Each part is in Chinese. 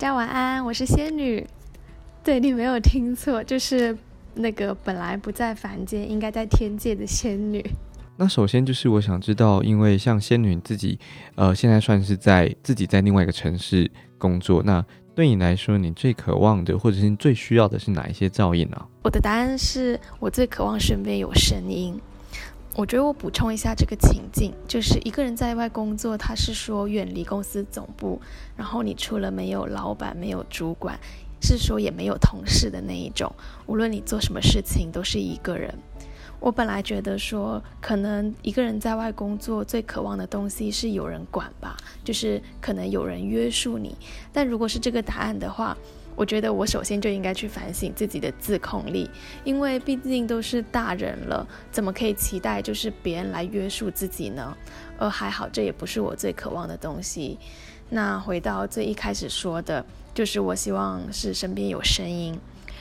家晚安，我是仙女。对你没有听错，就是那个本来不在凡间，应该在天界的仙女。那首先就是我想知道，因为像仙女自己，呃，现在算是在自己在另外一个城市工作，那对你来说，你最渴望的或者是最需要的是哪一些照应呢？我的答案是我最渴望身边有声音。我觉得我补充一下这个情境，就是一个人在外工作，他是说远离公司总部，然后你除了没有老板、没有主管，是说也没有同事的那一种，无论你做什么事情都是一个人。我本来觉得说，可能一个人在外工作最渴望的东西是有人管吧，就是可能有人约束你。但如果是这个答案的话，我觉得我首先就应该去反省自己的自控力，因为毕竟都是大人了，怎么可以期待就是别人来约束自己呢？而还好，这也不是我最渴望的东西。那回到最一开始说的，就是我希望是身边有声音。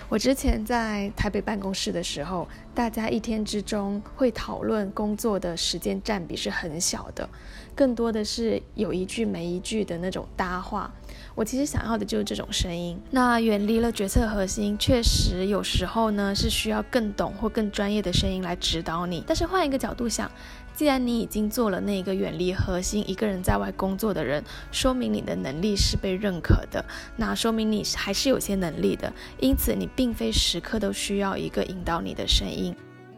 我之前在台北办公室的时候，大家一天之中会讨论工作的时间占比是很小的，更多的是有一句没一句的那种搭话。我其实想要的就是这种声音。那远离了决策核心，确实有时候呢是需要更懂或更专业的声音来指导你。但是换一个角度想。既然你已经做了那个远离核心、一个人在外工作的人，说明你的能力是被认可的，那说明你还是有些能力的。因此，你并非时刻都需要一个引导你的声音。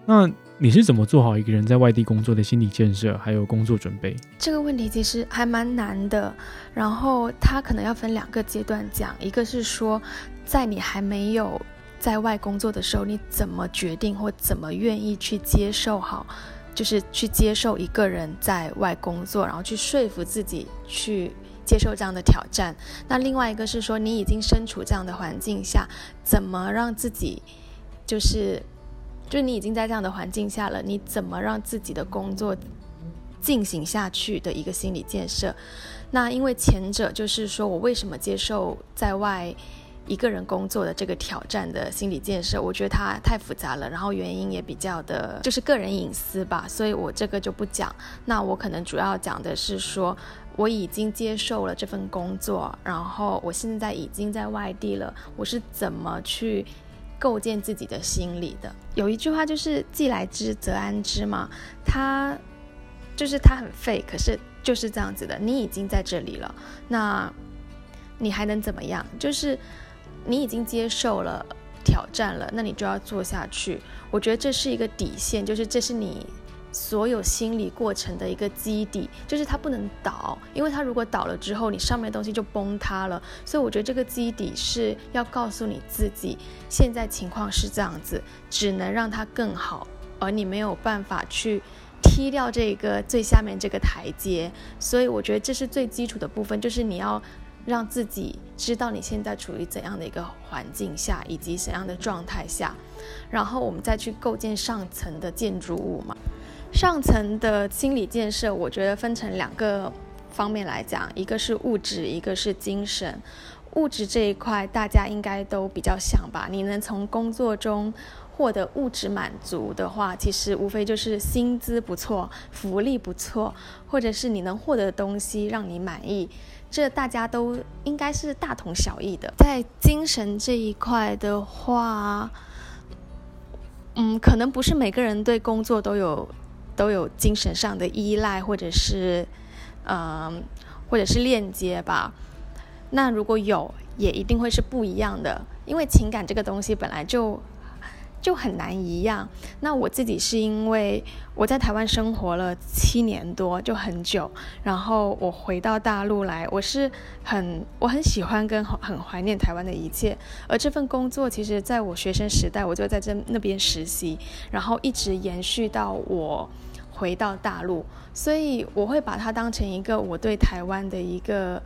那你是怎么做好一个人在外地工作的心理建设，还有工作准备？这个问题其实还蛮难的。然后，它可能要分两个阶段讲，一个是说，在你还没有在外工作的时候，你怎么决定或怎么愿意去接受好。就是去接受一个人在外工作，然后去说服自己去接受这样的挑战。那另外一个是说，你已经身处这样的环境下，怎么让自己，就是，就你已经在这样的环境下了，你怎么让自己的工作进行下去的一个心理建设。那因为前者就是说我为什么接受在外。一个人工作的这个挑战的心理建设，我觉得它太复杂了，然后原因也比较的，就是个人隐私吧，所以我这个就不讲。那我可能主要讲的是说，我已经接受了这份工作，然后我现在已经在外地了，我是怎么去构建自己的心理的？有一句话就是“既来之则安之”嘛，它就是它很废，可是就是这样子的。你已经在这里了，那你还能怎么样？就是。你已经接受了挑战了，那你就要做下去。我觉得这是一个底线，就是这是你所有心理过程的一个基底，就是它不能倒，因为它如果倒了之后，你上面的东西就崩塌了。所以我觉得这个基底是要告诉你自己，现在情况是这样子，只能让它更好，而你没有办法去踢掉这个最下面这个台阶。所以我觉得这是最基础的部分，就是你要。让自己知道你现在处于怎样的一个环境下，以及怎样的状态下，然后我们再去构建上层的建筑物嘛。上层的心理建设，我觉得分成两个方面来讲，一个是物质，一个是精神。物质这一块，大家应该都比较像吧？你能从工作中获得物质满足的话，其实无非就是薪资不错、福利不错，或者是你能获得的东西让你满意。这大家都应该是大同小异的。在精神这一块的话，嗯，可能不是每个人对工作都有都有精神上的依赖，或者是嗯，或者是链接吧。那如果有，也一定会是不一样的，因为情感这个东西本来就。就很难一样。那我自己是因为我在台湾生活了七年多，就很久。然后我回到大陆来，我是很我很喜欢跟很怀念台湾的一切。而这份工作，其实在我学生时代我就在这那边实习，然后一直延续到我回到大陆，所以我会把它当成一个我对台湾的一个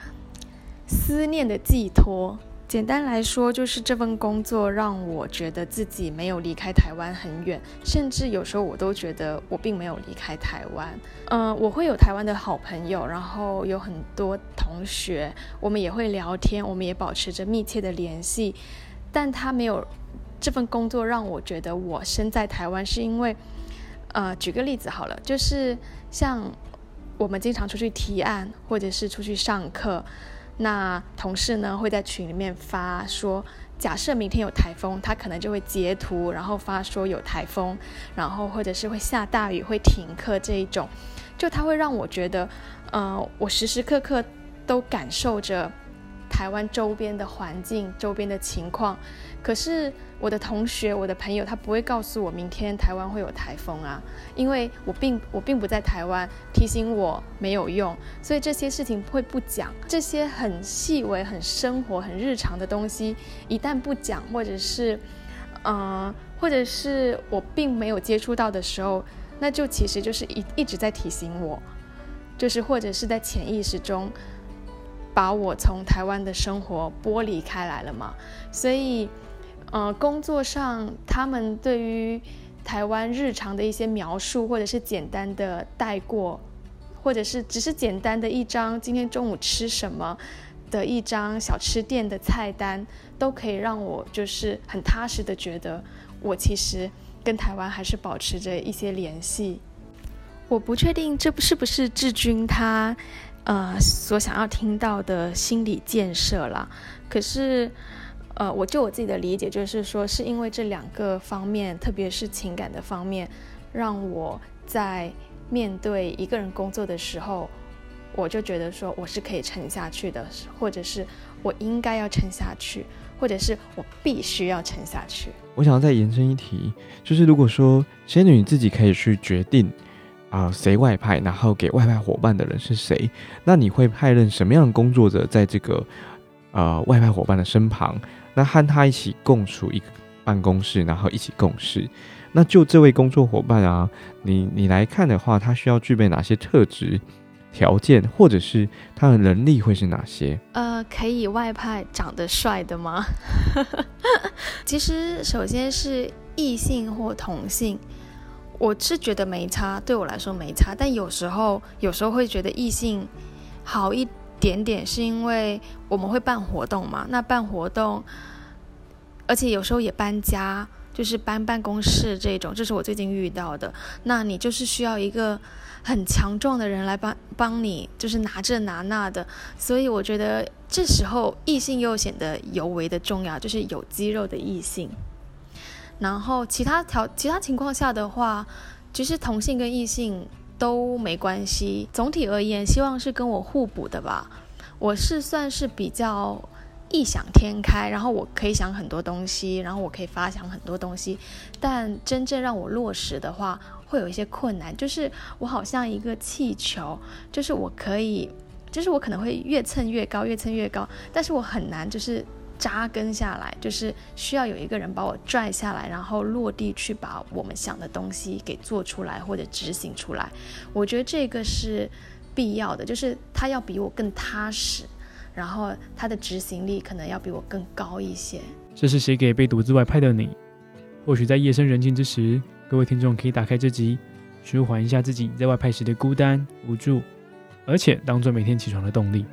思念的寄托。简单来说，就是这份工作让我觉得自己没有离开台湾很远，甚至有时候我都觉得我并没有离开台湾。嗯，我会有台湾的好朋友，然后有很多同学，我们也会聊天，我们也保持着密切的联系。但他没有这份工作让我觉得我身在台湾，是因为，呃，举个例子好了，就是像我们经常出去提案，或者是出去上课。那同事呢会在群里面发说，假设明天有台风，他可能就会截图，然后发说有台风，然后或者是会下大雨、会停课这一种，就他会让我觉得，呃，我时时刻刻都感受着台湾周边的环境、周边的情况。可是我的同学、我的朋友，他不会告诉我明天台湾会有台风啊，因为我并我并不在台湾，提醒我没有用，所以这些事情会不讲。这些很细微、很生活、很日常的东西，一旦不讲，或者是，嗯，或者是我并没有接触到的时候，那就其实就是一一直在提醒我，就是或者是在潜意识中把我从台湾的生活剥离开来了嘛，所以。呃，工作上他们对于台湾日常的一些描述，或者是简单的带过，或者是只是简单的一张今天中午吃什么的一张小吃店的菜单，都可以让我就是很踏实的觉得，我其实跟台湾还是保持着一些联系。我不确定这是不是志军他呃所想要听到的心理建设啦，可是。呃，我就我自己的理解，就是说，是因为这两个方面，特别是情感的方面，让我在面对一个人工作的时候，我就觉得说我是可以撑下去的，或者是我应该要撑下去，或者是我必须要撑下去。我想要再延伸一题，就是如果说仙女自己可以去决定啊谁外派，然后给外派伙伴的人是谁，那你会派任什么样的工作者在这个呃外派伙伴的身旁？那和他一起共处一个办公室，然后一起共事。那就这位工作伙伴啊，你你来看的话，他需要具备哪些特质、条件，或者是他的能力会是哪些？呃，可以外派长得帅的吗？其实，首先是异性或同性，我是觉得没差，对我来说没差。但有时候，有时候会觉得异性好一。点点是因为我们会办活动嘛？那办活动，而且有时候也搬家，就是搬办公室这种，这是我最近遇到的。那你就是需要一个很强壮的人来帮帮你，就是拿这拿那的。所以我觉得这时候异性又显得尤为的重要，就是有肌肉的异性。然后其他条其他情况下的话，其实同性跟异性。都没关系。总体而言，希望是跟我互补的吧。我是算是比较异想天开，然后我可以想很多东西，然后我可以发想很多东西。但真正让我落实的话，会有一些困难。就是我好像一个气球，就是我可以，就是我可能会越蹭越高，越蹭越高，但是我很难就是。扎根下来，就是需要有一个人把我拽下来，然后落地去把我们想的东西给做出来或者执行出来。我觉得这个是必要的，就是他要比我更踏实，然后他的执行力可能要比我更高一些。这是写给被独自外派的你。或许在夜深人静之时，各位听众可以打开这集，舒缓一下自己在外派时的孤单无助，而且当做每天起床的动力。